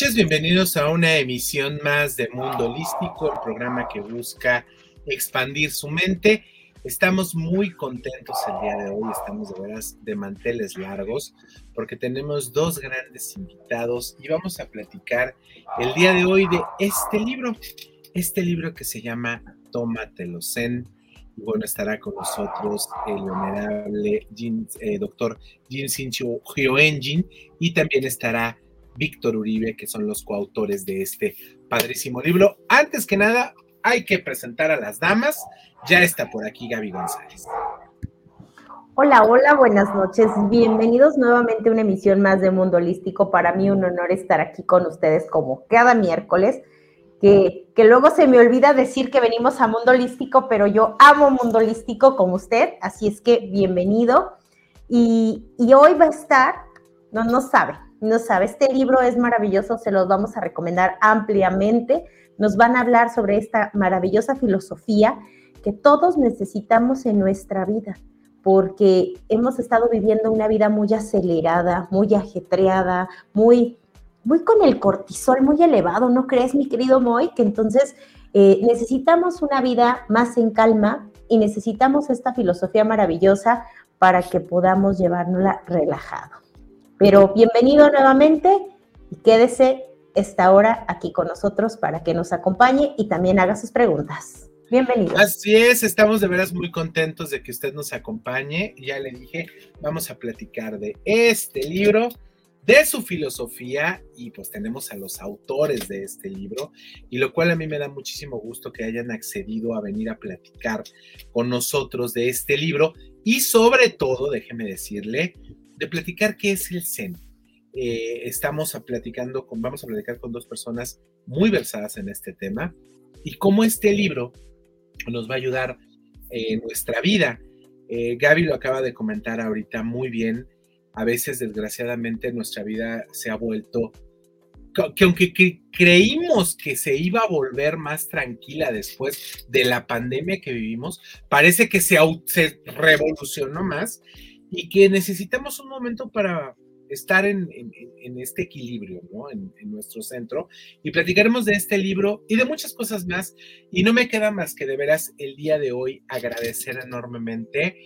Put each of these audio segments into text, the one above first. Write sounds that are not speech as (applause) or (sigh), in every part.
noches, bienvenidos a una emisión más de Mundo Holístico, el programa que busca expandir su mente. Estamos muy contentos el día de hoy, estamos de veras de manteles largos porque tenemos dos grandes invitados y vamos a platicar el día de hoy de este libro, este libro que se llama Tómatelo Zen. Y bueno, estará con nosotros el honorable eh, doctor Jin Sincho Hyoenjin y también estará Víctor Uribe, que son los coautores de este padrísimo libro. Antes que nada, hay que presentar a las damas. Ya está por aquí Gaby González. Hola, hola, buenas noches. Bienvenidos nuevamente a una emisión más de Mundo Holístico. Para mí un honor estar aquí con ustedes como cada miércoles. Que, que, luego se me olvida decir que venimos a Mundo Holístico, pero yo amo Mundo Holístico como usted, así es que bienvenido. Y, y hoy va a estar, no, no sabe, no sabe, este libro es maravilloso, se los vamos a recomendar ampliamente. Nos van a hablar sobre esta maravillosa filosofía que todos necesitamos en nuestra vida, porque hemos estado viviendo una vida muy acelerada, muy ajetreada, muy, muy con el cortisol muy elevado, ¿no crees, mi querido Moy? Que entonces eh, necesitamos una vida más en calma y necesitamos esta filosofía maravillosa para que podamos llevárnosla relajado. Pero bienvenido nuevamente y quédese esta hora aquí con nosotros para que nos acompañe y también haga sus preguntas. Bienvenido. Así es, estamos de veras muy contentos de que usted nos acompañe. Ya le dije, vamos a platicar de este libro, de su filosofía y pues tenemos a los autores de este libro y lo cual a mí me da muchísimo gusto que hayan accedido a venir a platicar con nosotros de este libro y sobre todo, déjeme decirle, de platicar qué es el Zen. Eh, estamos a platicando con, vamos a platicar con dos personas muy versadas en este tema y cómo este libro nos va a ayudar en nuestra vida. Eh, Gaby lo acaba de comentar ahorita muy bien. A veces, desgraciadamente, nuestra vida se ha vuelto que aunque creímos que se iba a volver más tranquila después de la pandemia que vivimos, parece que se, se revolucionó más y que necesitamos un momento para estar en, este equilibrio, ¿no? En, nuestro centro. Y platicaremos de este libro y de muchas cosas más. Y no me queda más que de veras el día de hoy agradecer enormemente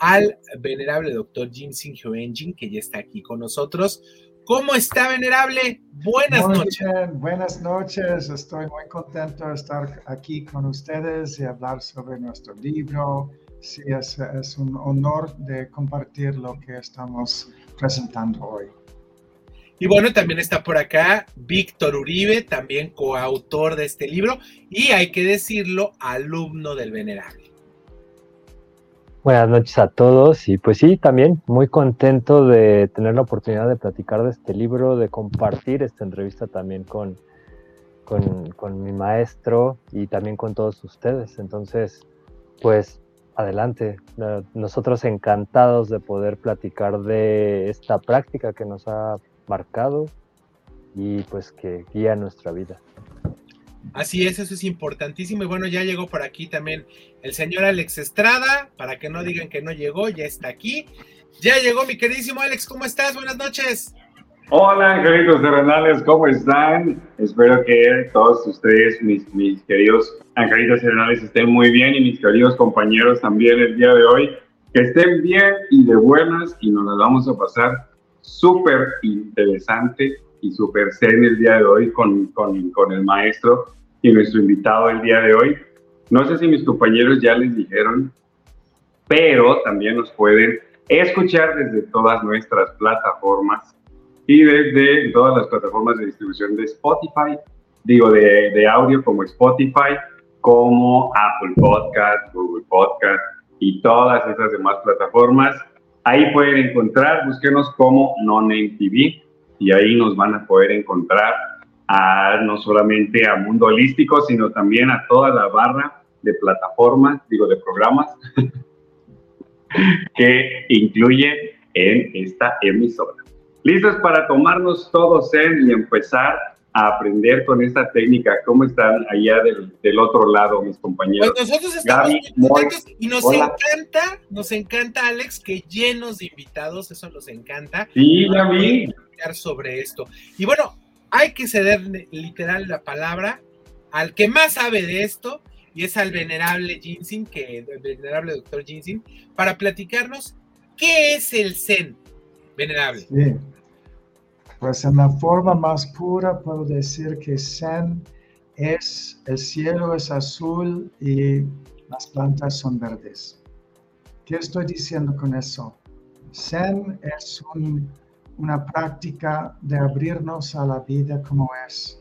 al venerable doctor Jim Singh Engine, que ya está aquí con nosotros. ¿Cómo está, venerable? Buenas noches. buenas noches. Estoy muy contento de estar aquí con ustedes y hablar sobre nuestro libro sí, es, es un honor de compartir lo que estamos presentando hoy. Y bueno, también está por acá Víctor Uribe, también coautor de este libro y hay que decirlo, alumno del Venerable. Buenas noches a todos y pues sí, también muy contento de tener la oportunidad de platicar de este libro, de compartir esta entrevista también con, con, con mi maestro y también con todos ustedes. Entonces, pues adelante. Nosotros encantados de poder platicar de esta práctica que nos ha marcado y pues que guía nuestra vida. Así es, eso es importantísimo. Y bueno, ya llegó por aquí también el señor Alex Estrada, para que no digan que no llegó, ya está aquí. Ya llegó mi queridísimo Alex, ¿cómo estás? Buenas noches. Hola, angelitos terrenales, ¿cómo están? Espero que todos ustedes, mis, mis queridos angelitos terrenales, estén muy bien y mis queridos compañeros también el día de hoy, que estén bien y de buenas y nos las vamos a pasar súper interesante y súper zen el día de hoy con, con, con el maestro y nuestro invitado el día de hoy. No sé si mis compañeros ya les dijeron, pero también nos pueden escuchar desde todas nuestras plataformas y desde todas las plataformas de distribución de Spotify, digo de, de audio como Spotify, como Apple Podcast, Google Podcast y todas esas demás plataformas. Ahí pueden encontrar, búsquenos como Non-Name TV y ahí nos van a poder encontrar a, no solamente a Mundo Holístico, sino también a toda la barra de plataformas, digo, de programas (laughs) que incluye en esta emisora listos para tomarnos todos en y empezar a aprender con esta técnica. ¿Cómo están allá del, otro lado, mis compañeros? Pues nosotros estamos muy contentos y nos encanta, nos encanta, Alex, que llenos de invitados, eso nos encanta. Sí, vi. Sobre esto. Y bueno, hay que ceder literal la palabra al que más sabe de esto, y es al venerable Jinsin, que el venerable doctor Jinsin, para platicarnos qué es el Zen, venerable. Sí. Pues en la forma más pura puedo decir que Zen es el cielo es azul y las plantas son verdes. ¿Qué estoy diciendo con eso? Zen es una práctica de abrirnos a la vida como es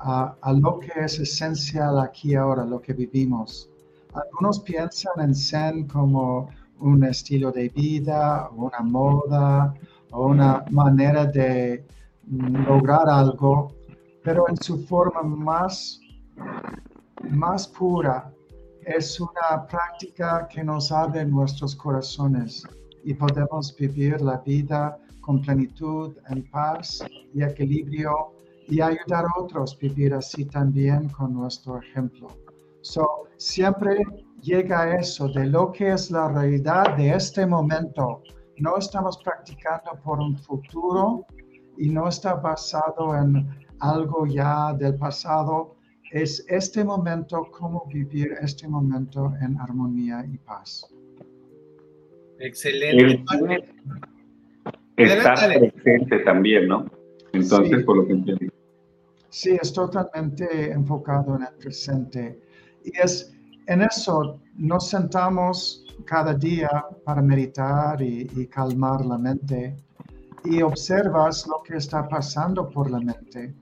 a, lo que es esencial aquí ahora, lo que vivimos. Algunos piensan en Zen como un estilo de vida, una moda, una manera de lograr algo, pero en su forma más, más pura es una práctica que nos abre nuestros corazones y podemos vivir la vida con plenitud, en paz y equilibrio y ayudar a otros a vivir así también con nuestro ejemplo. So, siempre llega eso de lo que es la realidad de este momento. No estamos practicando por un futuro y no está basado en algo ya del pasado. Es este momento, cómo vivir este momento en armonía y paz. Excelente. Está presente también, ¿no? Entonces, por lo que entiendo. Sí, es totalmente enfocado en el presente. Y es en eso, nos sentamos cada día para meditar y, calmar la mente y observas lo que está pasando por la mente.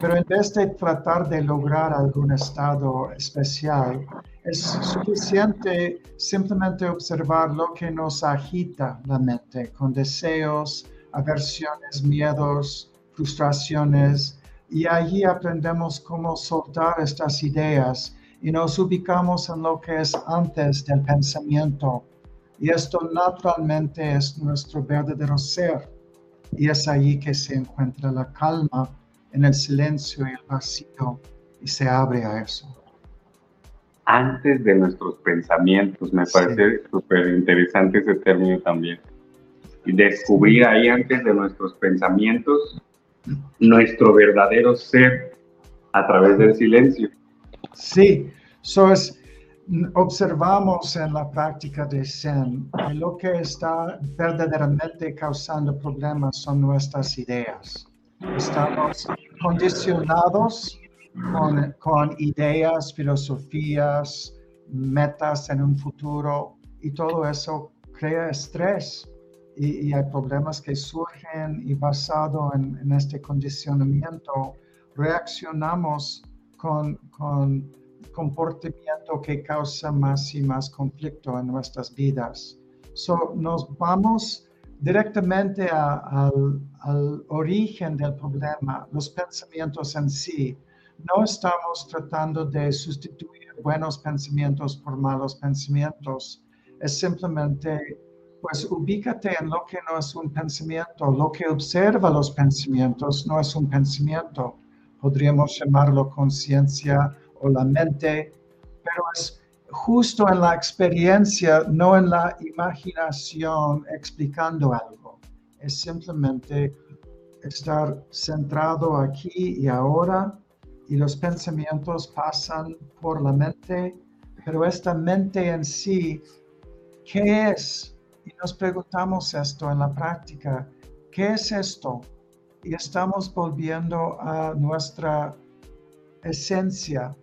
Pero en vez de tratar de lograr algún estado especial, es suficiente simplemente observar lo que nos agita la mente con deseos, aversiones, miedos, frustraciones, y allí aprendemos cómo soltar estas ideas y nos ubicamos en lo que es antes del pensamiento. Y esto naturalmente es nuestro verdadero ser. Y es allí que se encuentra la calma en el silencio y el vacío y se abre a eso. Antes de nuestros pensamientos, me parece súper interesante ese término también. Y descubrir ahí antes de nuestros pensamientos nuestro verdadero ser a través del silencio. Sí, so es, observamos en la práctica de Zen que lo que está verdaderamente causando problemas son nuestras ideas. Estamos condicionados con, con ideas, filosofías, metas en un futuro y todo eso crea estrés y, hay problemas que surgen y basado en, este condicionamiento, reaccionamos con, con, comportamiento que causa más y más conflicto en nuestras vidas. So, nos vamos directamente al, al origen del problema, los pensamientos en sí. No estamos tratando de sustituir buenos pensamientos por malos pensamientos. Es simplemente pues ubícate en lo que no es un pensamiento. Lo que observa los pensamientos no es un pensamiento. Podríamos llamarlo conciencia o la mente, pero es justo en la experiencia, no en la imaginación explicando algo. Es simplemente estar centrado aquí y ahora y los pensamientos pasan por la mente, pero esta mente en sí, ¿qué es? y nos preguntamos esto en la práctica, ¿qué es esto? Y estamos volviendo a nuestra esencia,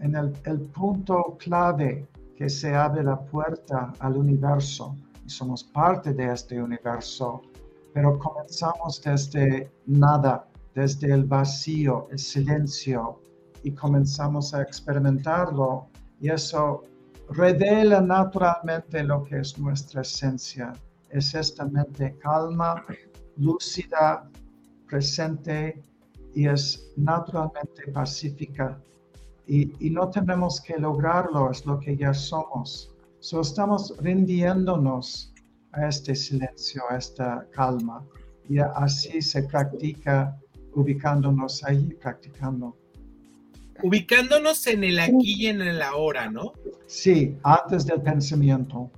en el, el punto clave que se abre la puerta al universo. Y somos parte de este universo, pero comenzamos desde nada, desde el vacío, el silencio, y comenzamos a experimentarlo. Y eso revela naturalmente lo que es nuestra esencia. Es esta mente calma, lúcida, presente y es naturalmente pacífica. Y, no tenemos que lograrlo, es lo que ya somos. So estamos rindiéndonos a este silencio, a esta calma. Y así se practica ubicándonos ahí, practicando. Ubicándonos en el aquí y en el ahora, ¿no? Sí, antes del pensamiento.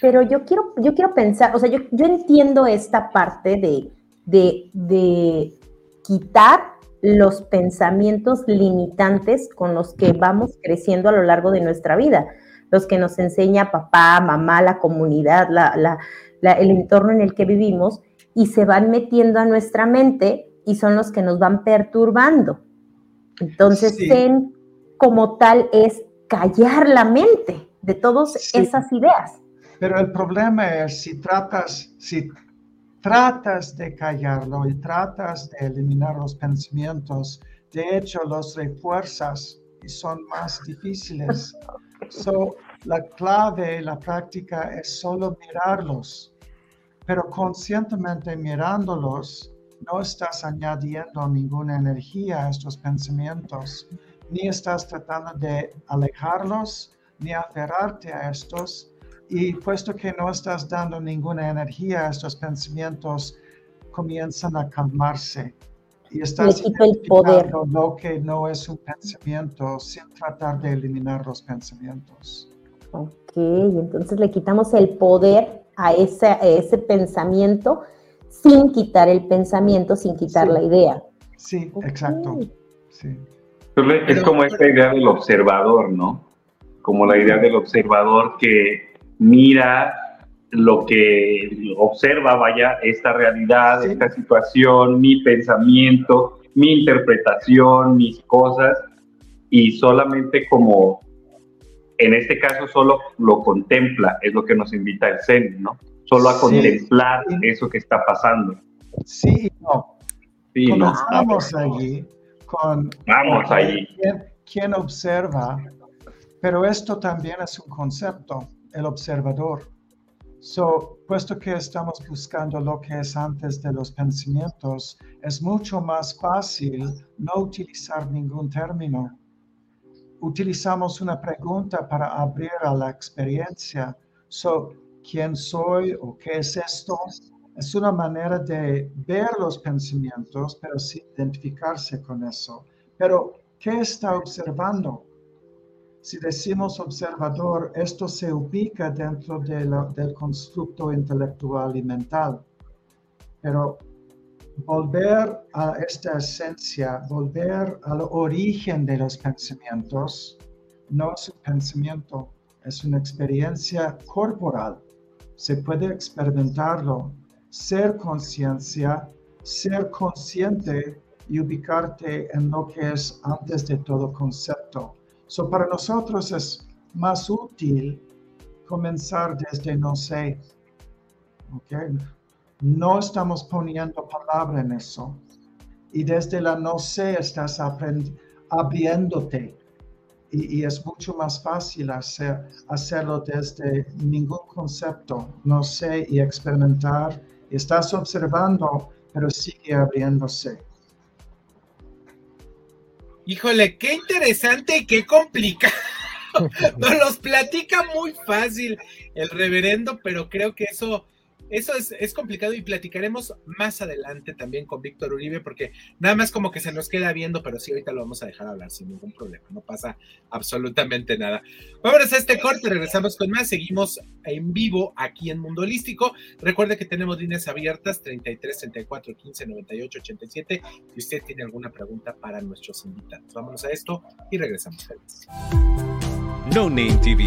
Pero yo quiero, yo quiero pensar, o sea, yo, yo entiendo esta parte de, de, de quitar los pensamientos limitantes con los que vamos creciendo a lo largo de nuestra vida, los que nos enseña papá, mamá, la comunidad, la, el entorno en el que vivimos, y se van metiendo a nuestra mente y son los que nos van perturbando. Entonces, como tal es callar la mente de todas esas ideas. Pero el problema es si tratas, si tratas de callarlo y tratas de eliminar los pensamientos, de hecho los refuerzas y son más difíciles. (laughs) So, la clave, la práctica es solo mirarlos, pero conscientemente mirándolos, no estás añadiendo ninguna energía a estos pensamientos, ni estás tratando de alejarlos, ni aferrarte a estos, y puesto que no estás dando ninguna energía a estos pensamientos, comienzan a calmarse. Y estás identificando lo que no es un pensamiento sin tratar de eliminar los pensamientos. Ok, entonces le quitamos el poder a ese, ese pensamiento sin quitar el pensamiento, sin quitar la idea. Sí, exacto. Sí. Es como esta idea del observador, ¿no? Como la idea del observador que mira lo que observa, vaya, esta realidad, esta situación, mi pensamiento, mi interpretación, mis cosas, y solamente como, en este caso, solo lo contempla, es lo que nos invita el Zen, ¿no? Solo a contemplar eso que está pasando. Sí, no. Sí, Comenzamos allí con... Vamos allí. ¿Quién observa? Pero esto también es un concepto el observador. So, puesto que estamos buscando lo que es antes de los pensamientos, es mucho más fácil no utilizar ningún término. Utilizamos una pregunta para abrir a la experiencia. So, ¿quién soy o qué es esto? Es una manera de ver los pensamientos, pero sin identificarse con eso. Pero, ¿qué está observando? Si decimos observador, esto se ubica dentro del constructo intelectual y mental. Pero volver a esta esencia, volver al origen de los pensamientos, no es un pensamiento, es una experiencia corporal. Se puede experimentarlo, ser conciencia, ser consciente y ubicarte en lo que es antes de todo concepto So, para nosotros es más útil comenzar desde no sé. Okay? No estamos poniendo palabra en eso. Y desde la no sé estás abriéndote. Y, es mucho más fácil hacer, hacerlo desde ningún concepto. No sé y experimentar. estás observando, pero sigue abriéndose. Híjole, qué interesante y qué complicado. (laughs) Nos los platica muy fácil el reverendo, pero creo que eso eso es, complicado y platicaremos más adelante también con Víctor Uribe, porque nada más como que se nos queda viendo, pero sí, ahorita lo vamos a dejar hablar sin ningún problema, no pasa absolutamente nada. Vámonos a este corte, regresamos con más, seguimos en vivo aquí en Mundo Holístico. Recuerde que tenemos líneas abiertas 33 34 15 98 87 si usted tiene alguna pregunta para nuestros invitados. Vámonos a esto y regresamos. No Name TV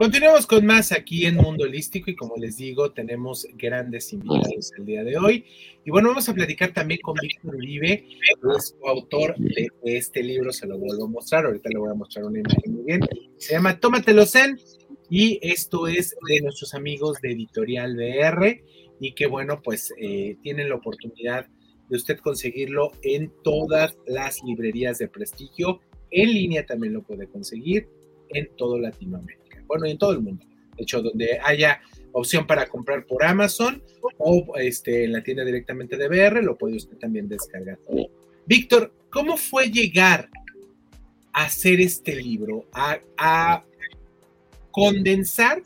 Continuamos con más aquí en Mundo Holístico y como les digo, tenemos grandes invitados el día de hoy. Y bueno, vamos a platicar también con Víctor Uribe, es coautor de este libro, se lo vuelvo a mostrar, ahorita le voy a mostrar una imagen muy bien. Se llama Tómatelo Zen y esto es de nuestros amigos de Editorial BR y que bueno, pues eh, tienen la oportunidad de usted conseguirlo en todas las librerías de prestigio. En línea también lo puede conseguir en todo Latinoamérica bueno, en todo el mundo. De hecho, donde haya opción para comprar por Amazon o este, en la tienda directamente de BR, lo puede usted también descargar. Víctor, ¿cómo fue llegar a hacer este libro? A, condensar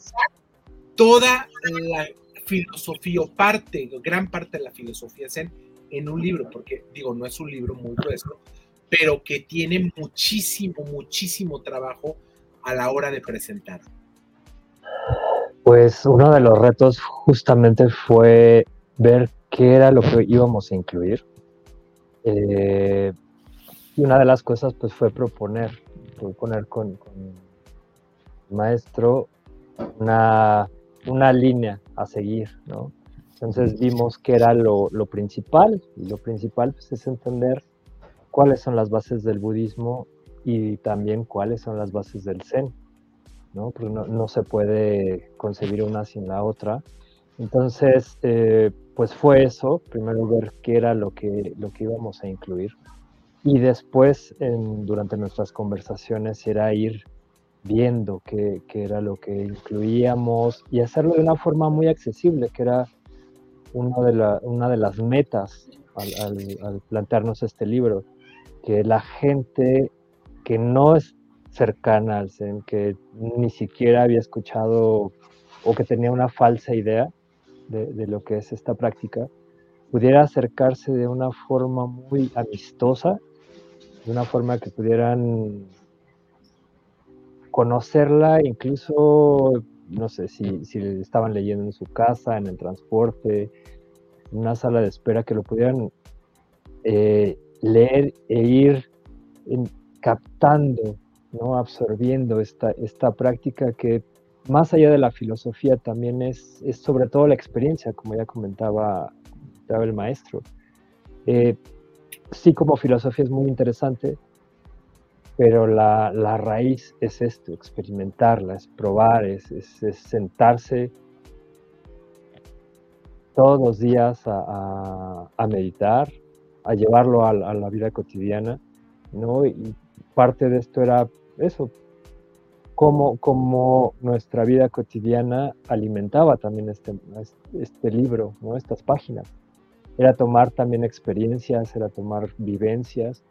toda la filosofía o parte, gran parte de la filosofía zen en un libro, porque digo, no es un libro muy grueso, pero que tiene muchísimo, muchísimo trabajo a la hora de presentar? Pues uno de los retos justamente fue ver qué era lo que íbamos a incluir. Eh, y una de las cosas pues fue proponer, proponer con, el maestro una, una, línea a seguir, ¿no? Entonces vimos que era lo, lo principal, y lo principal pues, es entender cuáles son las bases del budismo y también cuáles son las bases del Zen, ¿no? Porque no, se puede concebir una sin la otra. Entonces, eh, pues fue eso, primero ver qué era lo que, lo que íbamos a incluir y después durante nuestras conversaciones era ir viendo qué, qué, era lo que incluíamos y hacerlo de una forma muy accesible, que era una de, la, una de las metas al, al plantearnos este libro, que la gente que no es cercana al Zen, que ni siquiera había escuchado o que tenía una falsa idea de, lo que es esta práctica, pudiera acercarse de una forma muy amistosa, de una forma que pudieran conocerla, incluso, no sé, si, si estaban leyendo en su casa, en el transporte, en una sala de espera, que lo pudieran eh, leer e ir en, captando, ¿no? absorbiendo esta, esta práctica que más allá de la filosofía también es, es sobre todo la experiencia, como ya comentaba, el maestro. Eh, sí, como filosofía es muy interesante, pero la, la, raíz es esto, experimentarla, es probar, es, es, sentarse todos los días a, a, meditar, a llevarlo a, a, la vida cotidiana, ¿no? Y parte de esto era eso, cómo, cómo nuestra vida cotidiana alimentaba también este, este libro, ¿no? estas páginas. Era tomar también experiencias, era tomar vivencias,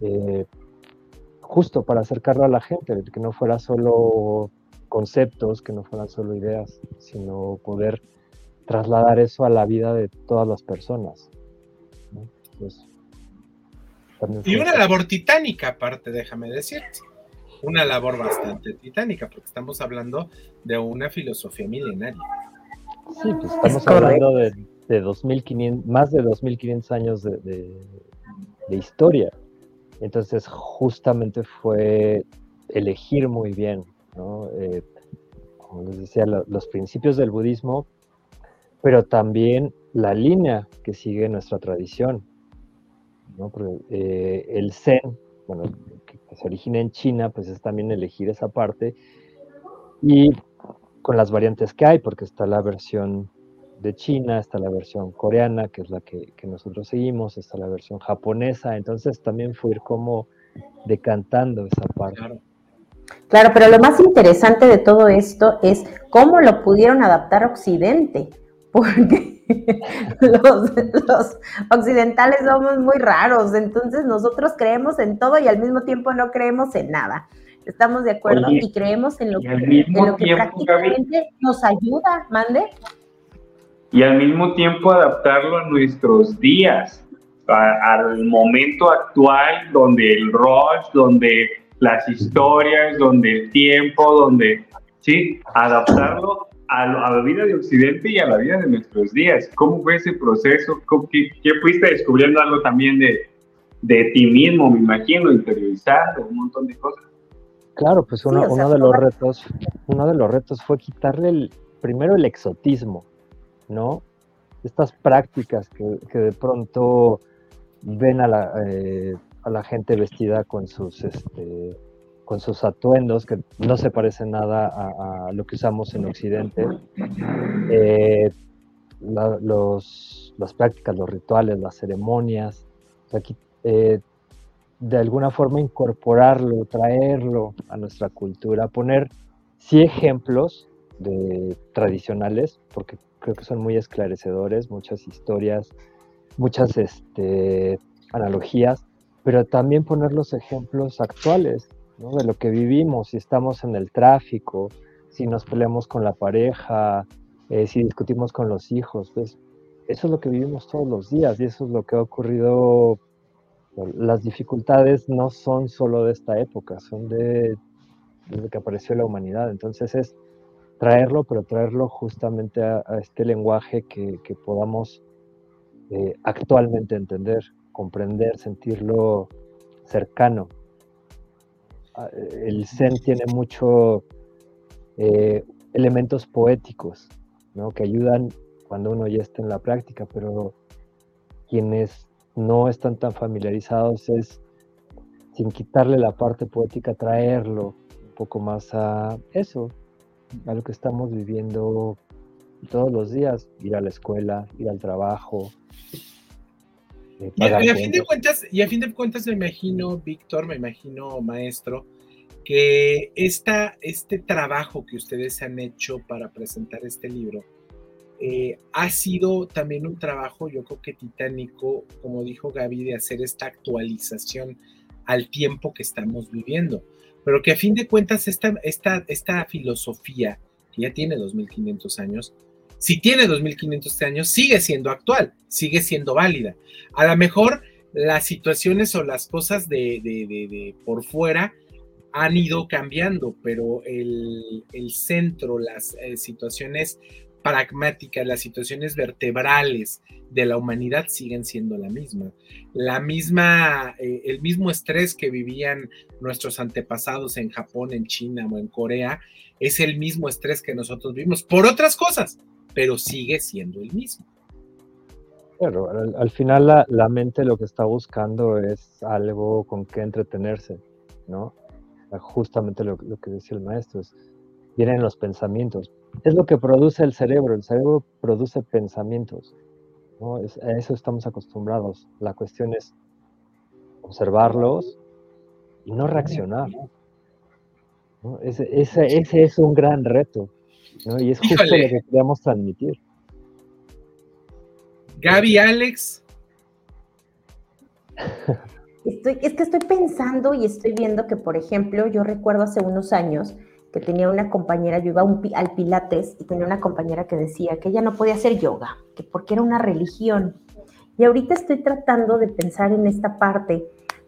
eh, justo para acercarlo a la gente, que no fuera solo conceptos, que no fueran solo ideas, sino poder trasladar eso a la vida de todas las personas. ¿no? Y una labor titánica, aparte, déjame decirte. Una labor bastante titánica, porque estamos hablando de una filosofía milenaria. Sí, pues estamos hablando de, de 2500, más de 2500 años de, historia. Entonces, justamente fue elegir muy bien, ¿no? Eh, como les decía, los principios del budismo, pero también la línea que sigue nuestra tradición. Eh, el Zen, bueno, que, se origina en China, pues es también elegir esa parte y con las variantes que hay, porque está la versión de China, está la versión coreana, que es la que, nosotros seguimos, está la versión japonesa, entonces también fue ir como decantando esa parte. Claro. pero lo más interesante de todo esto es cómo lo pudieron adaptar a Occidente, (laughs) porque (laughs) los, occidentales somos muy raros, entonces nosotros creemos en todo y al mismo tiempo no creemos en nada. Estamos de acuerdo y creemos en lo que, en lo que prácticamente nos ayuda, mande y al mismo tiempo adaptarlo a nuestros días, al momento actual donde el rush, donde las historias, donde el tiempo, donde, sí, adaptarlo a, la vida de Occidente y a la vida de nuestros días. ¿Cómo fue ese proceso? ¿Qué, fuiste descubriendo algo también de, de ti mismo, me imagino, interiorizando un montón de cosas? Claro, pues uno, uno de los retos, uno de los retos fue quitarle el, primero el exotismo, ¿no? Estas prácticas que, de pronto ven a la, eh, a la, gente vestida con sus, este, con sus atuendos, que no se parecen nada a, lo que usamos en Occidente. Eh, los, las prácticas, los rituales, las ceremonias, aquí, eh, de alguna forma incorporarlo, traerlo a nuestra cultura, poner sí ejemplos de tradicionales, porque creo que son muy esclarecedores, muchas historias, muchas este, analogías, pero también poner los ejemplos actuales de lo que vivimos, si estamos en el tráfico, si nos peleamos con la pareja, eh, si discutimos con los hijos, pues eso es lo que vivimos todos los días y eso es lo que ha ocurrido. Las dificultades no son solo de esta época, son de desde que apareció la humanidad. Entonces es traerlo, pero traerlo justamente a, este lenguaje que, podamos eh, actualmente entender, comprender, sentirlo cercano. Ah, el Zen tiene mucho eh, elementos poéticos, ¿no? que ayudan cuando uno ya está en la práctica, pero quienes no están tan familiarizados es, sin quitarle la parte poética, traerlo un poco más a eso, a lo que estamos viviendo todos los días, ir a la escuela, ir al trabajo. Y, a, fin de cuentas, y a fin de cuentas me imagino, Víctor, me imagino, maestro, que esta, este trabajo que ustedes han hecho para presentar este libro eh, ha sido también un trabajo, yo creo que titánico, como dijo Gaby, de hacer esta actualización al tiempo que estamos viviendo. Pero que a fin de cuentas esta, esta, esta filosofía, que ya tiene 2500 años, si tiene 2500 años, sigue siendo actual, sigue siendo válida. A lo mejor las situaciones o las cosas de, por fuera han ido cambiando, pero el, el centro, las eh, situaciones pragmáticas, las situaciones vertebrales de la humanidad siguen siendo la misma. La misma, eh, el mismo estrés que vivían nuestros antepasados en Japón, en China o en Corea, es el mismo estrés que nosotros vivimos por otras cosas, pero sigue siendo el mismo. Pero al, final la, mente lo que está buscando es algo con que entretenerse, ¿no? Justamente lo, que decía el maestro, es, vienen los pensamientos, es lo que produce el cerebro. El cerebro produce pensamientos. a eso estamos acostumbrados. La cuestión es observarlos y no reaccionar. Ese, es un gran reto. Y es justo lo que queríamos transmitir. Gaby, Alex. Estoy, es que estoy pensando y estoy viendo que, por ejemplo, yo recuerdo hace unos años que tenía una compañera, yo iba al Pilates y tenía una compañera que decía que ella no podía hacer yoga, que porque era una religión. Y ahorita estoy tratando de pensar en esta parte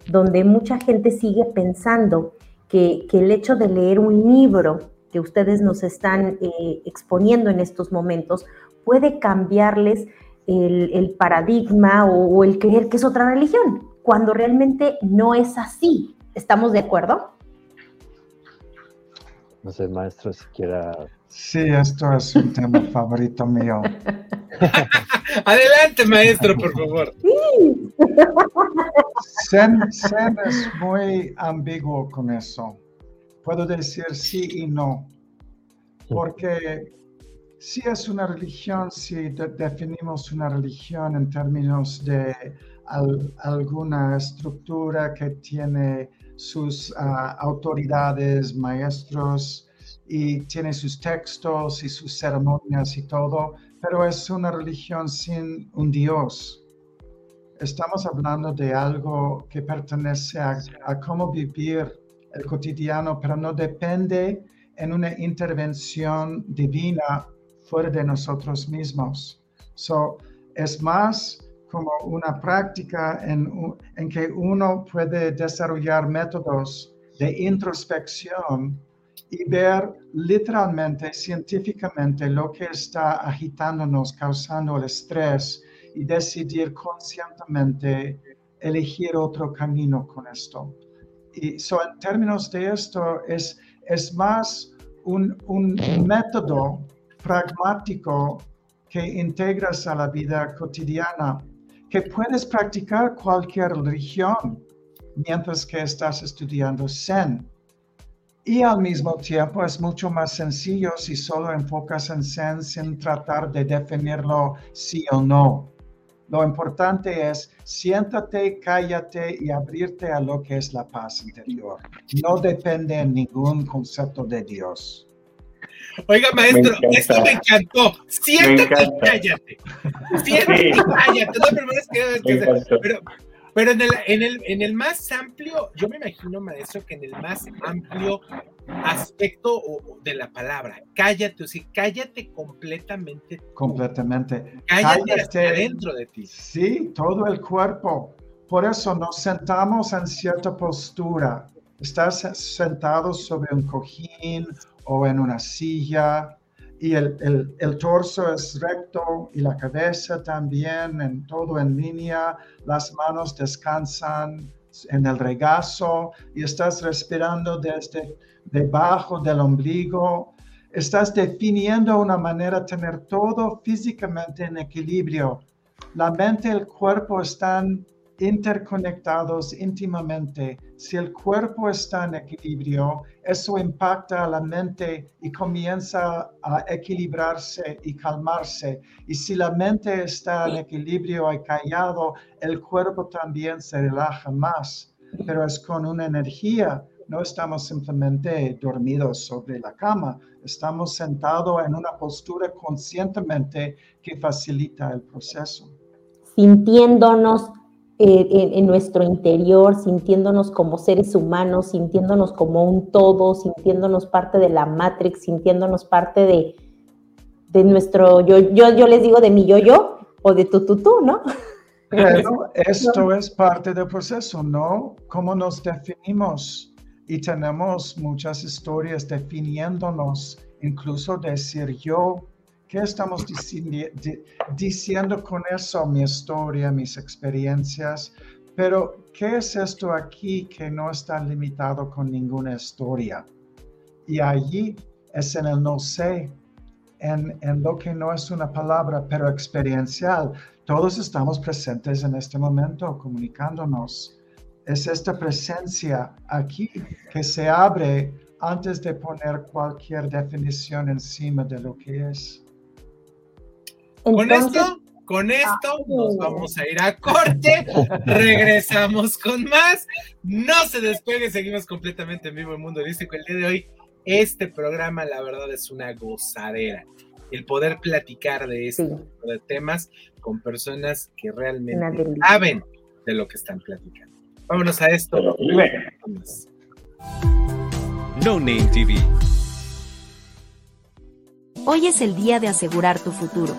donde mucha gente sigue pensando que, el hecho de leer un libro que ustedes nos están eh, exponiendo en estos momentos puede cambiarles el, paradigma o el creer que es otra religión, cuando realmente no es así. ¿Estamos de acuerdo? No sé, maestro, si quiera. Sí, esto es un tema (laughs) favorito mío. (laughs) Adelante, maestro, por favor. Zen, Zen es muy ambiguo con eso. Puedo decir sí y no. Porque si es una religión, si de- definimos una religión en términos de al- alguna estructura que tiene sus ah, autoridades, maestros, y tiene sus textos y sus ceremonias y todo, pero es una religión sin un Dios. Estamos hablando de algo que pertenece a, a cómo vivir el cotidiano, pero no depende en una intervención divina fuera de nosotros mismos. So, es más como una práctica en, en que uno puede desarrollar métodos de introspección y ver literalmente, científicamente, lo que está agitándonos, causando el estrés y decidir conscientemente elegir otro camino con esto. Y so, en términos de esto, es, es más un, un método pragmático que integras a la vida cotidiana, que puedes practicar cualquier religión mientras que estás estudiando Zen. Y al mismo tiempo es mucho más sencillo si solo enfocas en Zen sin tratar de definirlo sí o no. Lo importante es siéntate, cállate y abrirte a lo que es la paz interior. No depende en ningún concepto de Dios. Oiga, maestro, Me esto me encantó. Siéntate y encanta. cállate. Siéntate Sí. y cállate. No, pero es que- es que- Me encanta. pero, pero en, el, en, el, en el más amplio, yo me imagino, maestro, que en el más amplio aspecto de la palabra, cállate, o sea, cállate completamente, tú. Completamente. cállate adentro de ti. Sí, todo el cuerpo. Por eso nos sentamos en cierta postura. Estás sentado sobre un cojín o en una silla y el, el- torso es recto y la cabeza también, en todo en línea. Las manos descansan en el regazo y estás respirando desde debajo del ombligo. Estás definiendo una manera de tener todo físicamente en equilibrio. La mente y el cuerpo están interconectados íntimamente. Si el cuerpo está en equilibrio, eso impacta a la mente y comienza a equilibrarse y calmarse. Y si la mente está en equilibrio y callado, el cuerpo también se relaja más, pero es con una energía. No estamos simplemente dormidos sobre la cama, estamos sentados en una postura conscientemente que facilita el proceso. sintiéndonos eh, en, en nuestro interior, sintiéndonos como seres humanos, sintiéndonos como un todo, sintiéndonos parte de la Matrix, sintiéndonos parte de, de nuestro, yo, yo, yo les digo de mi yo-yo o de tu, tu, tu, ¿no? Pero esto es parte del proceso, ¿no? ¿Cómo nos definimos? Y tenemos muchas historias definiéndonos, incluso decir yo, ¿qué estamos dici- di- diciendo con eso? Mi historia, mis experiencias. Pero, ¿qué es esto aquí que no está limitado con ninguna historia? Y allí es en el no sé, en, en lo que no es una palabra, pero experiencial. Todos estamos presentes en este momento comunicándonos. Es esta presencia aquí que se abre antes de poner cualquier definición encima de lo que es. Con esto, con esto Ah, nos sí. vamos a ir a corte. (laughs) Regresamos con más. No se despegue, seguimos completamente en vivo en Mundo Holístico. El día de hoy, este programa, la verdad, es una gozadera. El poder platicar de este Sí. tipo de temas con personas que realmente saben de lo que están platicando. Vámonos a esto. No Name TV. Hoy es el día de asegurar tu futuro.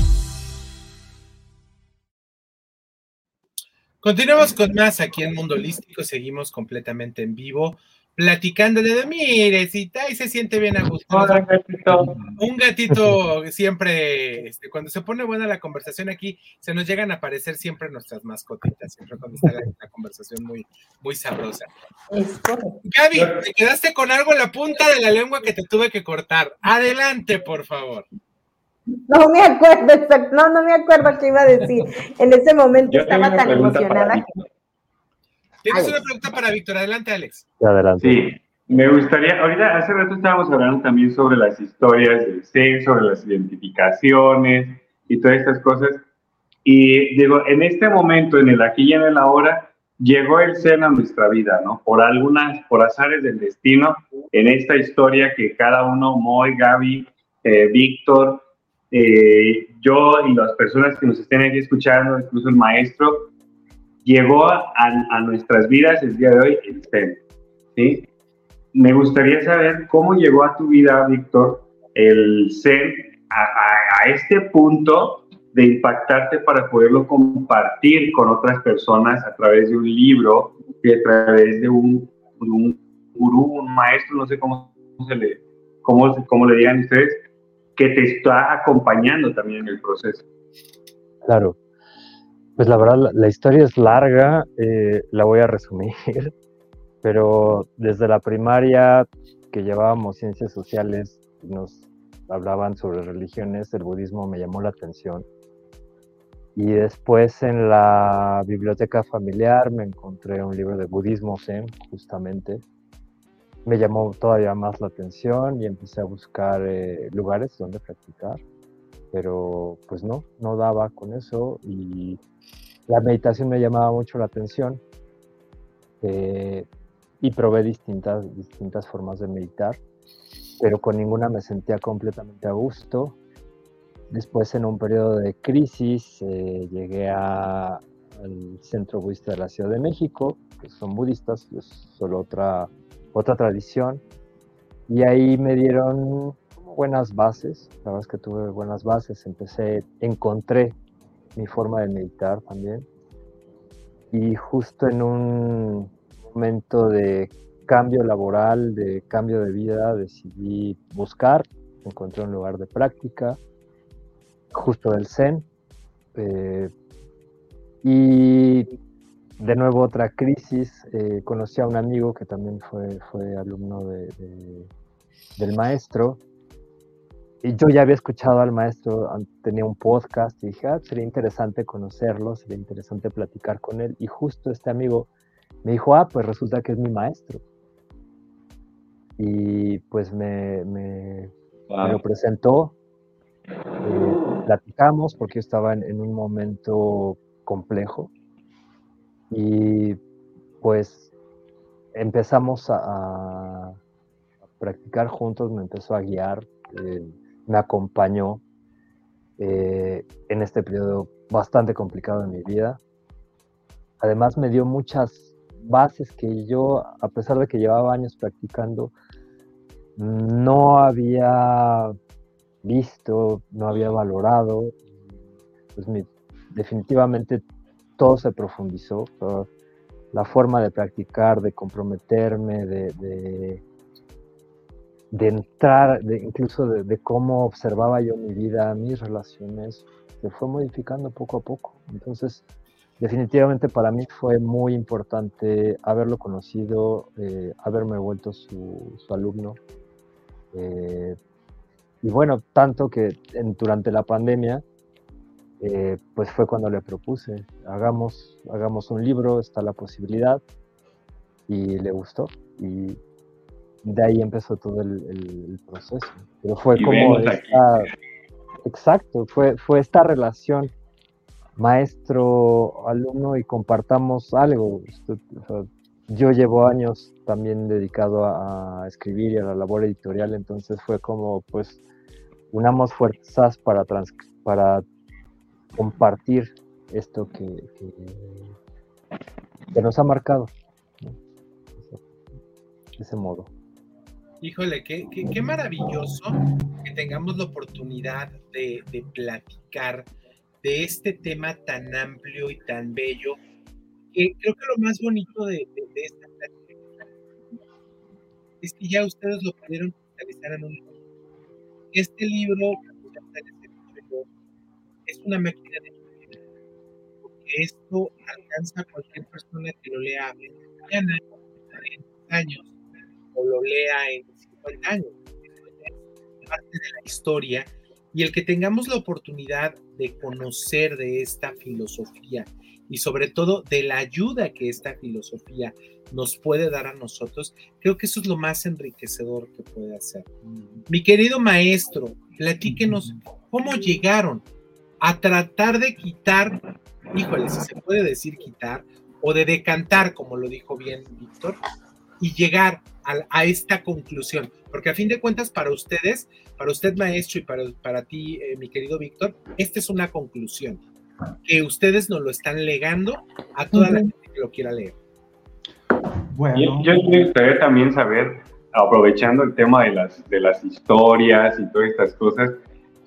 Continuamos con más aquí en Mundo Holístico, seguimos completamente en vivo, platicando de, mire, si ahí se siente bien a gusto. Hola, gatito. Un gatito siempre, este, cuando se pone buena la conversación aquí, se nos llegan a aparecer siempre nuestras mascotitas, siempre cuando está la, la conversación muy, muy sabrosa. Gaby, te quedaste con algo en la punta de la lengua que te tuve que cortar. Adelante, por favor. No me acuerdo, exact- no, no me acuerdo qué iba a decir. En ese momento Yo estaba tan emocionada. Tienes Alex. una pregunta para Víctor. Adelante, Alex. Adelante. Sí, me gustaría, ahorita hace rato estábamos hablando también sobre las historias del ser, sobre las identificaciones y todas estas cosas. Y digo, en este momento, en el aquí y en el ahora, llegó el ser a nuestra vida, ¿no? Por algunas, por azares del destino, en esta historia que cada uno, Moy, Gaby, eh, Víctor, eh, yo y las personas que nos estén aquí escuchando, incluso el maestro, llegó a, a nuestras vidas el día de hoy el ser, ¿sí? Me gustaría saber cómo llegó a tu vida, Víctor, el ser a, a- a este punto de impactarte para poderlo compartir con otras personas a través de un libro y a través de un, un gurú, un maestro, no sé cómo se le, cómo, cómo le digan ustedes, que te está acompañando también en el proceso. Claro. Pues la verdad, la, historia es larga, eh, la voy a resumir, (laughs) pero desde la primaria que llevábamos ciencias sociales, nos hablaban sobre religiones, el budismo me llamó la atención. Y después en la biblioteca familiar me encontré un libro de budismo zen, justamente. Me llamó todavía más la atención y empecé a buscar eh, lugares donde practicar pero pues no, no daba con eso y la meditación me llamaba mucho la atención eh, y probé distintas, distintas formas de meditar, pero con ninguna me sentía completamente a gusto. Después en un periodo de crisis eh, llegué al Centro Budista de la Ciudad de México, que son budistas, es solo otra, otra tradición, y ahí me dieron buenas bases, la verdad es que tuve buenas bases, empecé, encontré mi forma de meditar también. Y justo en un momento de cambio laboral, de cambio de vida, decidí buscar, encontré un lugar de práctica, justo del Zen. eh, y de nuevo otra crisis, eh, conocí a un amigo que también fue, fue alumno de- de- del maestro, y yo ya había escuchado al maestro, tenía un podcast y dije, ah, sería interesante conocerlo, sería interesante platicar con él. Y justo este amigo me dijo, ah, pues resulta que es mi maestro. Y pues me, me- me lo presentó, eh, platicamos porque yo estaba en, en un momento complejo y pues empezamos a, practicar juntos, me empezó a guiar, eh, me acompañó eh, en este periodo bastante complicado de mi vida. Además me dio muchas bases que yo, a pesar de que llevaba años practicando, no había visto, no había valorado. Pues definitivamente todo se profundizó, la forma de practicar, de comprometerme, de de entrar, incluso de, cómo observaba yo mi vida, mis relaciones, se fue modificando poco a poco. Entonces, definitivamente para mí fue muy importante haberlo conocido, eh, haberme vuelto su, alumno. Eh, y bueno, tanto que durante la pandemia, eh, pues fue cuando le propuse, hagamos, hagamos un libro, está la posibilidad, y le gustó. Y de ahí empezó todo el, proceso. Pero fue como esta, exacto, fue, fue esta relación maestro-alumno y compartamos algo. yo llevo años también dedicado a, escribir y a la labor editorial, entonces fue como, pues, unamos fuerzas para, para compartir esto que, que, nos ha marcado. De ese modo. Híjole, qué, qué, maravilloso que tengamos la oportunidad de, platicar de este tema tan amplio y tan bello. Que creo que lo más bonito de, esta plática es que ya ustedes lo pudieron cristalizar en un libro. Este libro, es una máquina de escribir, porque esto alcanza a cualquier persona que lo lea mañana, en años, o lo lea en 50 años. Es parte de la historia y el que tengamos la oportunidad de conocer de esta filosofía y sobre todo de la ayuda que esta filosofía nos puede dar a nosotros, creo que eso es lo más enriquecedor que puede hacer. Mi querido maestro, platíquenos cómo llegaron a tratar de quitar, híjole, si se puede decir quitar, o de decantar, como lo dijo bien Víctor, y llegar a, esta conclusión. Porque a fin de cuentas, para ustedes, para usted maestro y para, para ti, eh, mi querido Víctor, esta es una conclusión que ustedes nos lo están legando a toda la gente que lo quiera leer. Bueno. Yo, me gustaría también saber, aprovechando el tema de las, de las historias y todas estas cosas,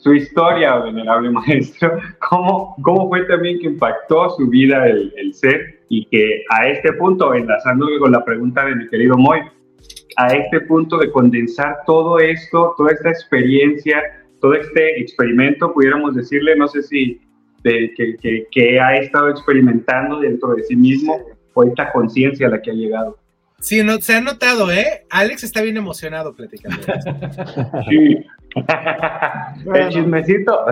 su historia, venerable (laughs) maestro, ¿cómo, cómo fue también que impactó su vida el, el ser y que a este punto, enlazándome con la pregunta de mi querido Moy, a este punto de condensar todo esto, toda esta experiencia, todo este experimento, pudiéramos decirle, no sé si de, que, que, ha estado experimentando dentro de sí mismo o esta conciencia a la que ha llegado. Sí, no, se ha notado, ¿eh? Alex está bien emocionado platicando. (laughs) sí. El chismecito.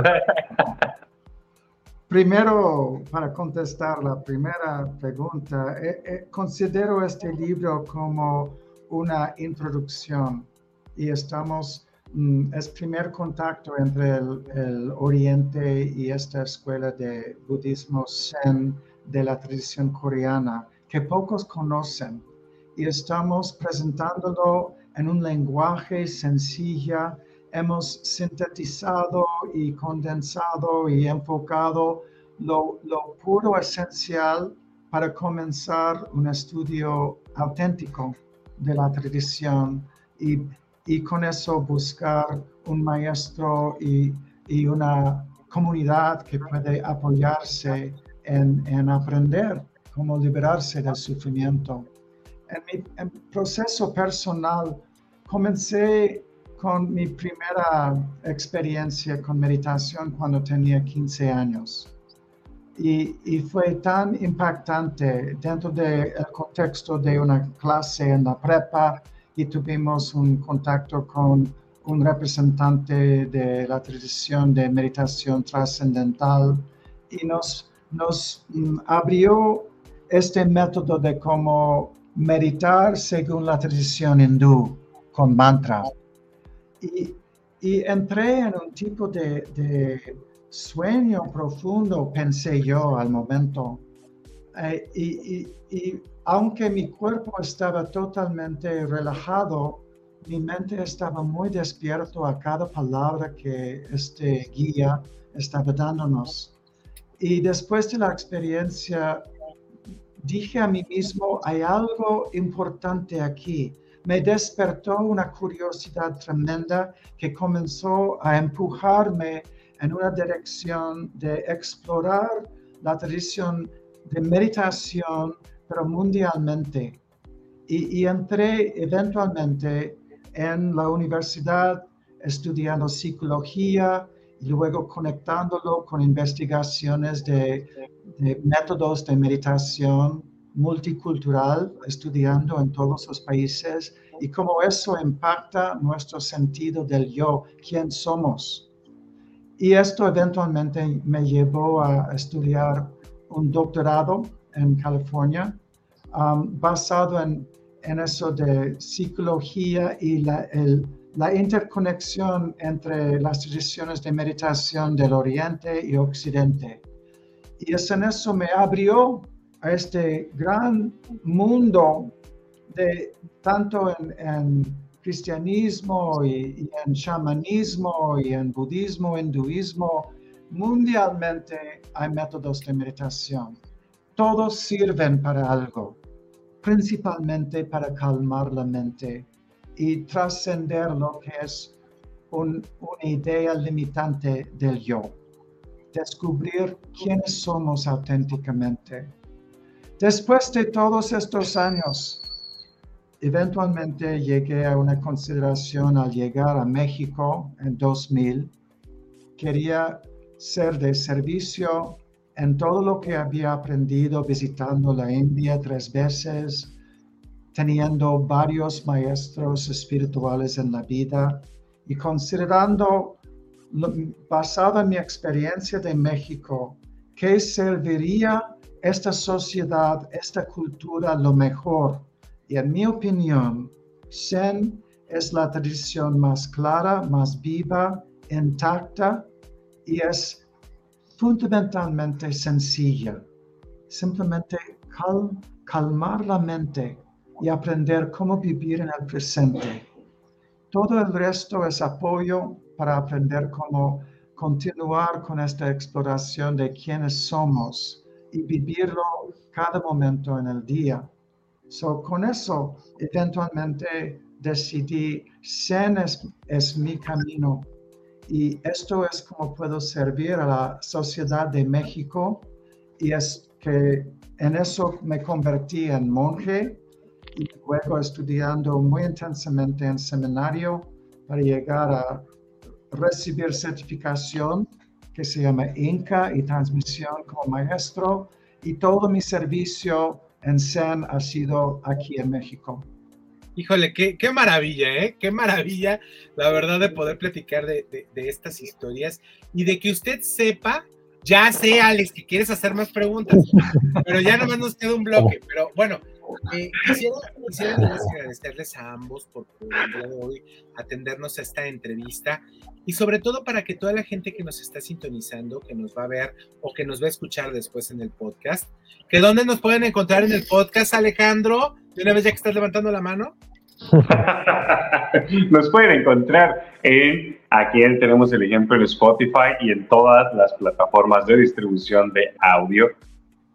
Primero, para contestar la primera pregunta, eh, eh, considero este libro como una introducción y estamos, mm, es primer contacto entre el, Oriente y esta escuela de budismo Zen de la tradición coreana que pocos conocen y estamos presentándolo en un lenguaje sencilla hemos sintetizado y condensado y enfocado lo, puro esencial para comenzar un estudio auténtico de la tradición y, con eso buscar un maestro y, una comunidad que puede apoyarse en, aprender cómo liberarse del sufrimiento. En mi proceso personal comencé con mi primera experiencia con meditación cuando tenía 15 años. Y, y fue tan impactante dentro del contexto de una clase en la prepa y tuvimos un contacto con un representante de la tradición de meditación trascendental y nos, nos mm, abrió este método de cómo meditar según la tradición hindú con mantra. Y, entré en un tipo de, sueño profundo, pensé yo al momento. Eh, y, aunque mi cuerpo estaba totalmente relajado, mi mente estaba muy despierto a cada palabra que este guía estaba dándonos. Y después de la experiencia, dije a mí mismo, hay algo importante aquí. Me despertó una curiosidad tremenda que comenzó a empujarme en una dirección de explorar la tradición de meditación, pero mundialmente. Y, entré eventualmente en la universidad estudiando psicología y luego conectándolo con investigaciones de, de métodos de meditación multicultural, estudiando en todos los países y cómo eso impacta nuestro sentido del yo, quién somos. Y esto eventualmente me llevó a estudiar un doctorado en California um, basado en, en, eso de psicología y la, la interconexión entre las tradiciones de meditación del Oriente y Occidente. Y es en eso me abrió a este gran mundo de tanto en, cristianismo y, en chamanismo y en budismo, hinduismo, mundialmente hay métodos de meditación. Todos sirven para algo, principalmente para calmar la mente y trascender lo que es una idea limitante del yo. Descubrir quiénes somos auténticamente. Después de todos estos años, eventualmente llegué a una consideración al llegar a México en 2000. Quería ser de servicio en todo lo que había aprendido visitando la India tres veces, teniendo varios maestros espirituales en la vida y considerando, basado en mi experiencia de México, que serviría esta sociedad, esta cultura lo mejor. Y en mi opinión, Zen es la tradición más clara, más viva, intacta y es fundamentalmente sencilla. Simplemente calmar la mente y aprender cómo vivir en el presente. Todo el resto es apoyo para aprender cómo continuar con esta exploración de quiénes somos y vivirlo cada momento en el día. So, con eso, eventualmente decidí, Zen es mi camino y esto es como puedo servir a la sociedad de México y es que en eso me convertí en monje y luego estudiando muy intensamente en seminario para llegar a recibir certificación que se llama INCA y transmisión como maestro y todo mi servicio en Zen ha sido aquí en México. Híjole, qué, qué maravilla, ¿eh? Qué maravilla, la verdad, de poder platicar de, de, estas historias y de que usted sepa, ya sé, Alex, que quieres hacer más preguntas, pero ya nomás nos queda un bloque. Pero bueno, eh, quisiera, agradecerles a ambos por, por el día de hoy atendernos a esta entrevista y sobre todo para que toda la gente que nos está sintonizando, que nos va a ver o que nos va a escuchar después en el podcast, que dónde nos pueden encontrar en el podcast, Alejandro, de una vez ya que estás levantando la mano. (laughs) Nos pueden encontrar en, aquí tenemos el ejemplo en Spotify y en todas las plataformas de distribución de audio,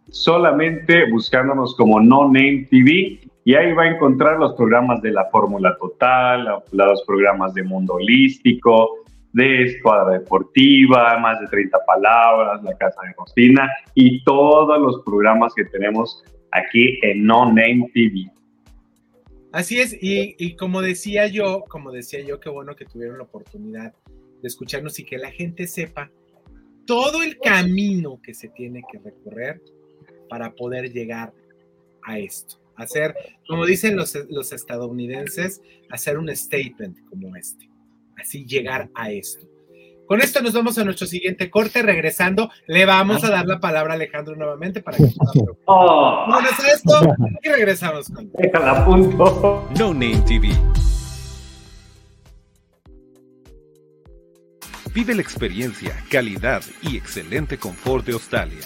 solamente buscándonos como No Name TV y ahí va a encontrar los programas de la Fórmula Total, los programas de Mundo Holístico, de Escuadra Deportiva, más de 30 palabras, La Casa de Cocina y todos los programas que tenemos aquí en No Name TV. Así es, y, como decía yo, como decía yo, qué bueno que tuvieron la oportunidad de escucharnos y que la gente sepa todo el camino que se tiene que recorrer para poder llegar a esto. Hacer, como dicen los, los estadounidenses, hacer un statement como este. Así llegar a esto. Con esto nos vamos a nuestro siguiente corte. Regresando, le vamos a dar la palabra a Alejandro nuevamente para que oh. Vamos a esto y regresamos con. Déjala punto. No Name TV. Vive la experiencia, calidad y excelente confort de Australia.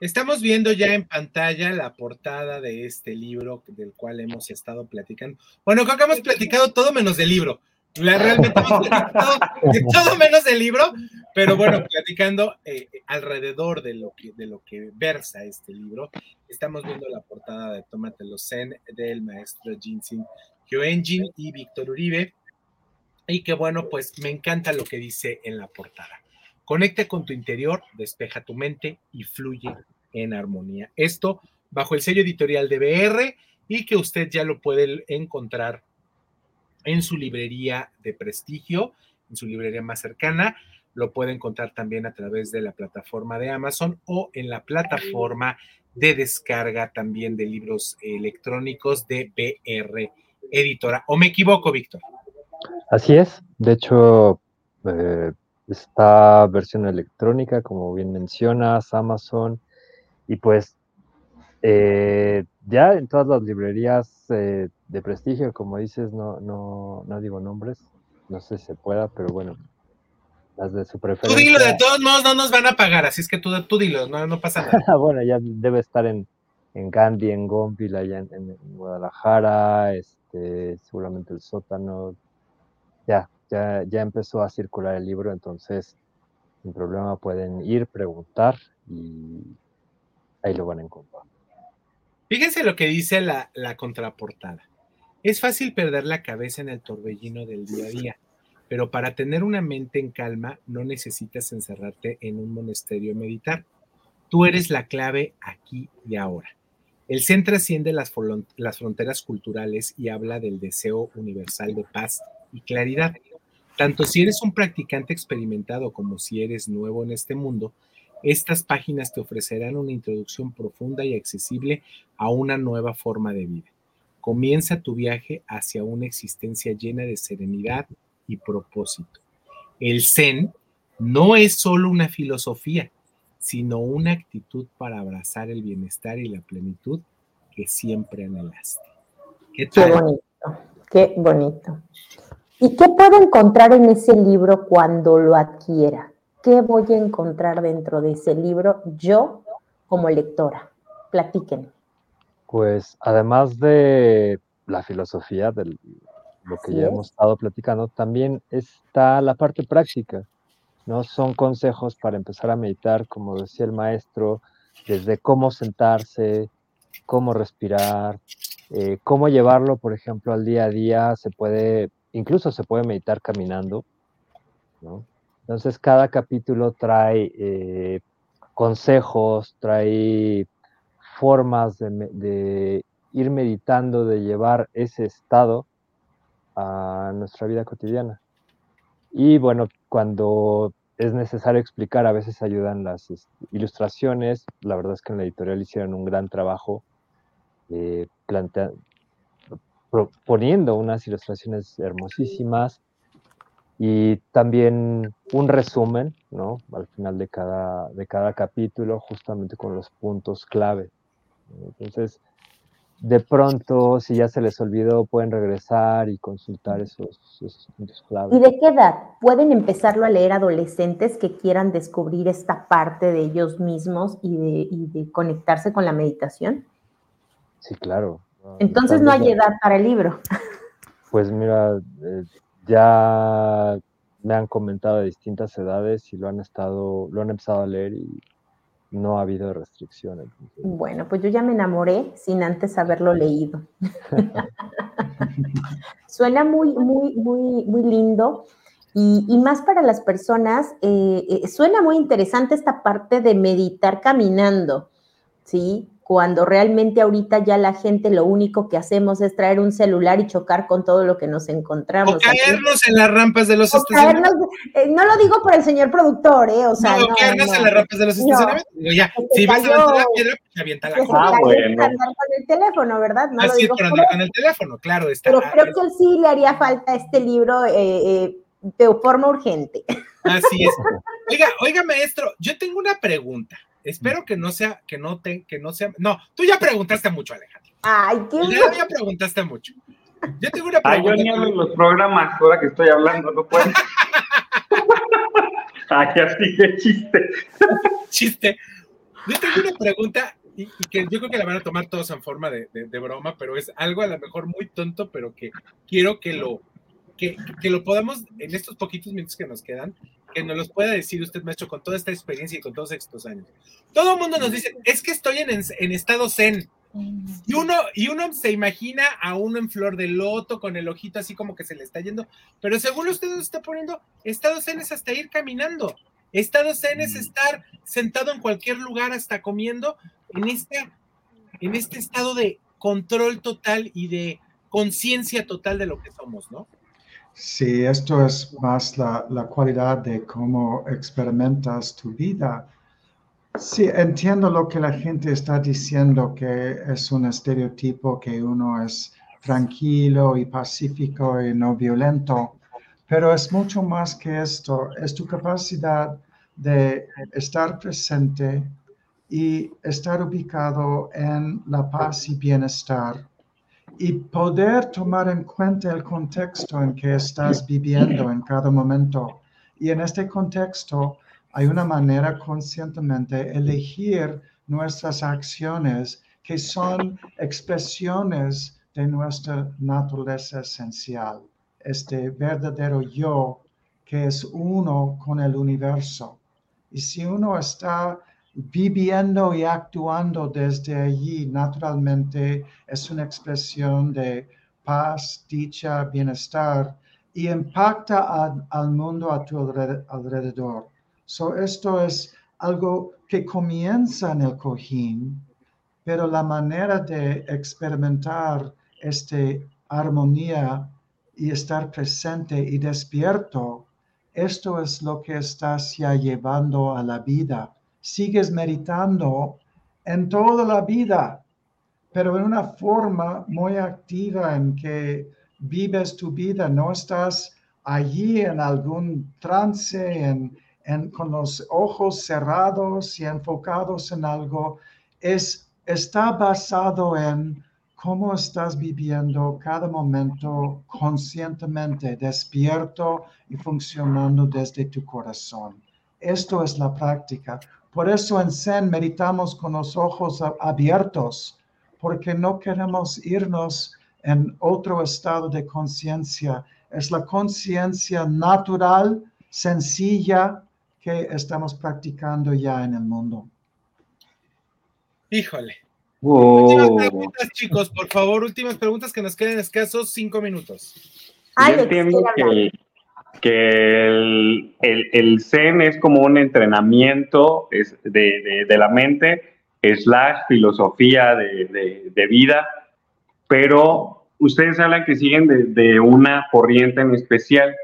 Estamos viendo ya en pantalla la portada de este libro del cual hemos estado platicando. Bueno, creo que hemos platicado todo menos del libro. Realmente hemos platicado todo menos del libro, pero bueno, platicando eh, alrededor de lo, que, de lo que versa este libro, estamos viendo la portada de Tómate los Zen del maestro Jinsin Kyoenjin y Víctor Uribe. Y que bueno, pues me encanta lo que dice en la portada. Conecta con tu interior, despeja tu mente y fluye en armonía. Esto bajo el sello editorial de BR y que usted ya lo puede encontrar en su librería de prestigio, en su librería más cercana. Lo puede encontrar también a través de la plataforma de Amazon o en la plataforma de descarga también de libros electrónicos de BR Editora. ¿O me equivoco, Víctor? Así es. De hecho, eh, esta versión electrónica, como bien mencionas, Amazon, y pues eh, ya en todas las librerías eh, de prestigio, como dices, no, no, no digo nombres, no sé si se pueda, pero bueno, las de su preferencia. Tú dilo, de todos modos no nos van a pagar, así es que tú, tú dilo, no, no pasa nada. (laughs) bueno, ya debe estar en, en Gandhi, en Gonville, allá en, en, Guadalajara, este, seguramente el sótano, ya, ya, ya empezó a circular el libro, entonces sin problema pueden ir, preguntar y ahí lo van a encontrar. Fíjense lo que dice la, la, contraportada. Es fácil perder la cabeza en el torbellino del día a día, pero para tener una mente en calma no necesitas encerrarte en un monasterio meditar. Tú eres la clave aquí y ahora. El Zen trasciende las, las fronteras culturales y habla del deseo universal de paz y claridad. Tanto si eres un practicante experimentado como si eres nuevo en este mundo, estas páginas te ofrecerán una introducción profunda y accesible a una nueva forma de vida. Comienza tu viaje hacia una existencia llena de serenidad y propósito. El Zen no es solo una filosofía, sino una actitud para abrazar el bienestar y la plenitud que siempre anhelaste. ¿Qué, qué bonito, qué bonito. ¿Y qué puedo encontrar en ese libro cuando lo adquiera? ¿Qué voy a encontrar dentro de ese libro yo como lectora? Platiquen. Pues además de la filosofía, de lo que ya hemos estado platicando, también está la parte práctica, ¿no? Son consejos para empezar a meditar, como decía el maestro, desde cómo sentarse, cómo respirar, eh, cómo llevarlo, por ejemplo, al día a día, se puede, incluso se puede meditar caminando, ¿no? Entonces cada capítulo trae eh, consejos, trae formas de, ir meditando, de llevar ese estado a nuestra vida cotidiana. Y bueno, cuando es necesario explicar, a veces ayudan las este, ilustraciones. La verdad es que en la editorial hicieron un gran trabajo eh, proponiendo unas ilustraciones hermosísimas y también un resumen, ¿no? Al final de cada, de cada capítulo, justamente con los puntos clave. Entonces, de pronto, si ya se les olvidó, pueden regresar y consultar esos, puntos clave. ¿Y de qué edad? ¿Pueden empezarlo a leer adolescentes que quieran descubrir esta parte de ellos mismos y de, y de conectarse con la meditación? Sí, claro. Entonces no hay edad para el libro. (laughs) Pues mira, eh, ya me han comentado de distintas edades y lo han estado, lo han empezado a leer y no ha habido restricciones. Bueno, pues yo ya me enamoré sin antes haberlo leído. (laughs) Suena muy, muy, muy, muy lindo. Y, más para las personas, eh, eh, suena muy interesante esta parte de meditar caminando, ¿sí? Cuando realmente ahorita ya la gente lo único que hacemos es traer un celular y chocar con todo lo que nos encontramos. O caernos en las rampas de los estacionamientos. Eh, no lo digo por el señor productor, ¿eh? O sea, no, caernos en las rampas de los estacionamientos. ya, si vas a aventar la piedra, pues avienta la Ah, bueno. andar con el teléfono, ¿verdad? No Así lo digo por andar con el teléfono, claro. Está, Pero creo que sí le haría falta este libro eh, eh, de forma urgente. Así es. (laughs) Oiga, oiga, maestro, yo tengo una pregunta. Espero que no sea, que no te, que no sea. No, tú ya preguntaste mucho, Alejandro. Ay, qué Ya, ya preguntaste mucho. Yo tengo una pregunta. Ay, yo ni hablo en los programas ahora que estoy hablando, no puedo. (laughs) Ay, así que chiste. chiste. Yo tengo una pregunta y, que yo creo que la van a tomar todos en forma de, de, broma, pero es algo a lo mejor muy tonto, pero que quiero que lo, que, que, lo podamos, en estos poquitos minutos que nos quedan, que nos los pueda decir usted, maestro, con toda esta experiencia y con todos estos años. Todo el mundo nos dice, es que estoy en, en estado zen. Y uno, y uno se imagina a uno en flor de loto, con el ojito así como que se le está yendo, pero según usted nos está poniendo, estado zen es hasta ir caminando. Estado zen es estar sentado en cualquier lugar hasta comiendo en este, en este estado de control total y de conciencia total de lo que somos, ¿no? Sí, esto es más la, la, cualidad de cómo experimentas tu vida. Sí, entiendo lo que la gente está diciendo, que es un estereotipo, que uno es tranquilo y pacífico y no violento, pero es mucho más que esto. Es tu capacidad de estar presente y estar ubicado en la paz y bienestar y poder tomar en cuenta el contexto en que estás viviendo en cada momento. Y en este contexto hay una manera conscientemente elegir nuestras acciones que son expresiones de nuestra naturaleza esencial, este verdadero yo que es uno con el universo. Y si uno está viviendo y actuando desde allí naturalmente es una expresión de paz, dicha, bienestar y impacta al mundo a tu alrededor. So, esto es algo que comienza en el cojín, pero la manera de experimentar esta armonía y estar presente y despierto, esto es lo que estás ya llevando a la vida sigues meditando en toda la vida, pero en una forma muy activa en que vives tu vida, no estás allí en algún trance, en, con los ojos cerrados y enfocados en algo, es, está basado en cómo estás viviendo cada momento conscientemente, despierto y funcionando desde tu corazón. Esto es la práctica. Por eso en Zen meditamos con los ojos abiertos, porque no queremos irnos en otro estado de conciencia. Es la conciencia natural, sencilla, que estamos practicando ya en el mundo. Híjole. Últimas preguntas, chicos, por favor, últimas preguntas que nos queden escasos cinco minutos. entiendo que, que el, el, Zen es como un entrenamiento de, de, la mente, slash filosofía de, de, vida, pero ustedes hablan que siguen de, de, una corriente en especial,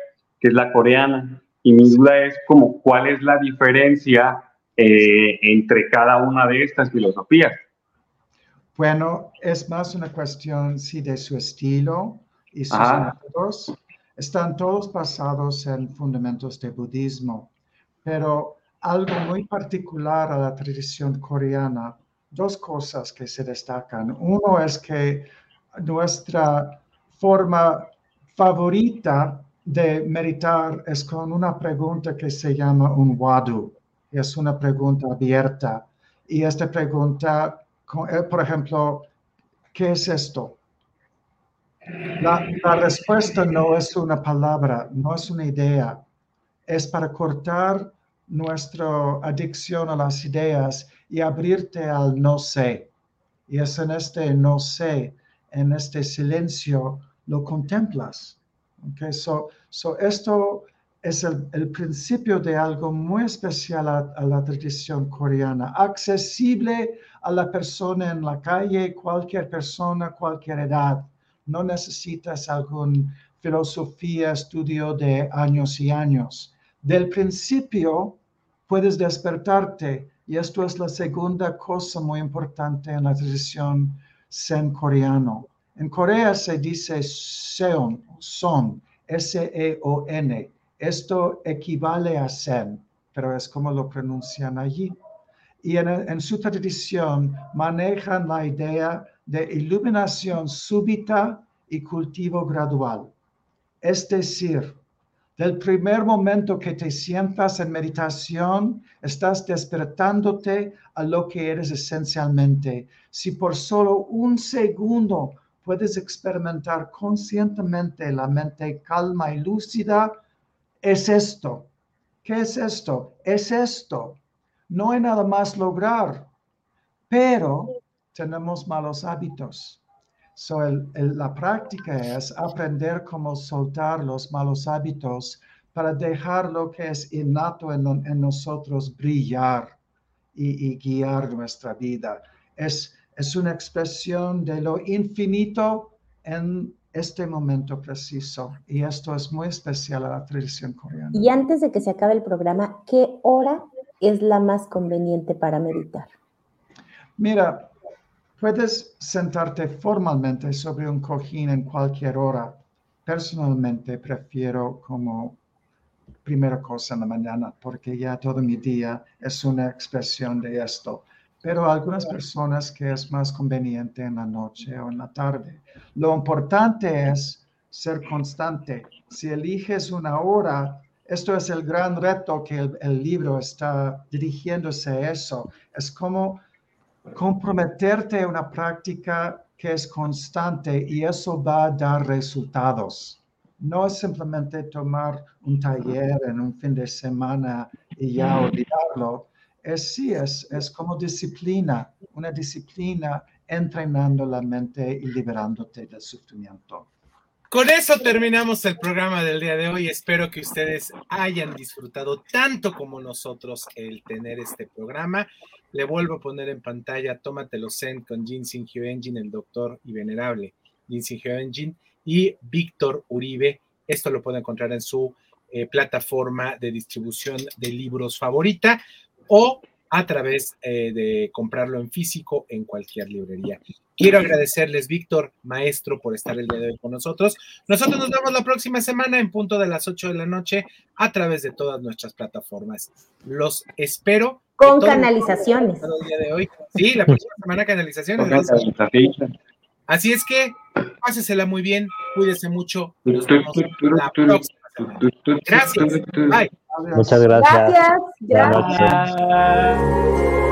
que es la coreana. Y mi duda es como, ¿cuál es la diferencia eh, entre cada una de estas filosofías? Bueno, es más una cuestión, sí, de su estilo y sus métodos. Están todos basados en fundamentos de budismo, pero algo muy particular a la tradición coreana, dos cosas que se destacan. Uno es que nuestra forma favorita de meditar es con una pregunta que se llama un wadu. Es una pregunta abierta. Y esta pregunta, eh, por ejemplo, ¿qué es esto? La, respuesta no es una palabra, no es una idea. Es para cortar nuestra adicción a las ideas y abrirte al no sé. Y es en este no sé en este silencio lo contemplas. Okay, so, so esto es el, principio de algo muy especial a, la tradición coreana, accesible a la persona en la calle, cualquier persona, cualquier edad. No necesitas algún filosofía, estudio de años y años. Del principio puedes despertarte y esto es la segunda cosa muy importante en la tradición Zen coreano. En Corea se dice seon, son, S-E-O-N. Esto equivale a Zen, pero es como lo pronuncian allí. Y en, en su tradición manejan la idea de iluminación súbita y cultivo gradual. Es decir, del primer momento que te sientas en meditación, estás despertándote a lo que eres esencialmente. Si por solo un segundo puedes experimentar conscientemente la mente calma y lúcida, es esto. ¿Qué es esto? Es esto. No hay nada más lograr, pero tenemos malos hábitos. So, la práctica es aprender cómo soltar los malos hábitos para dejar lo que es innato en, nosotros brillar y, guiar nuestra vida. Es, es una expresión de lo infinito en este momento preciso. Y esto es muy especial a la tradición coreana. Y antes de que se acabe el programa, ¿qué hora es la más conveniente para meditar? Mira, Puedes sentarte formalmente sobre un cojín en cualquier hora. Personalmente prefiero como primera cosa en la mañana porque ya todo mi día es una expresión de esto. Pero algunas personas que es más conveniente en la noche o en la tarde. Lo importante es ser constante. Si eliges una hora, esto es el gran reto que el, el libro está dirigiéndose a eso. Es como comprometerte a una práctica que es constante y eso va a dar resultados. No es simplemente tomar un taller en un fin de semana y ya olvidarlo. Es sí, es, es como disciplina, una disciplina entrenando la mente y liberándote del sufrimiento. Con eso terminamos el programa del día de hoy. Espero que ustedes hayan disfrutado tanto como nosotros el tener este programa. Le vuelvo a poner en pantalla Tómatelo Zen con Ginseng Engine, el doctor y venerable Ginseng Engine y Víctor Uribe. Esto lo puede encontrar en su eh, plataforma de distribución de libros favorita o a través eh, de comprarlo en físico en cualquier librería. Quiero agradecerles, Víctor, maestro, por estar el día de hoy con nosotros. Nosotros nos vemos la próxima semana en punto de las 8 de la noche a través de todas nuestras plataformas. Los espero. Con canalizaciones. El día de hoy. Sí, la próxima semana canalizaciones. Así es que pásesela muy bien, cuídese mucho. Nos vemos la próxima semana. Gracias. Bye. Muchas gracias. Gracias. gracias.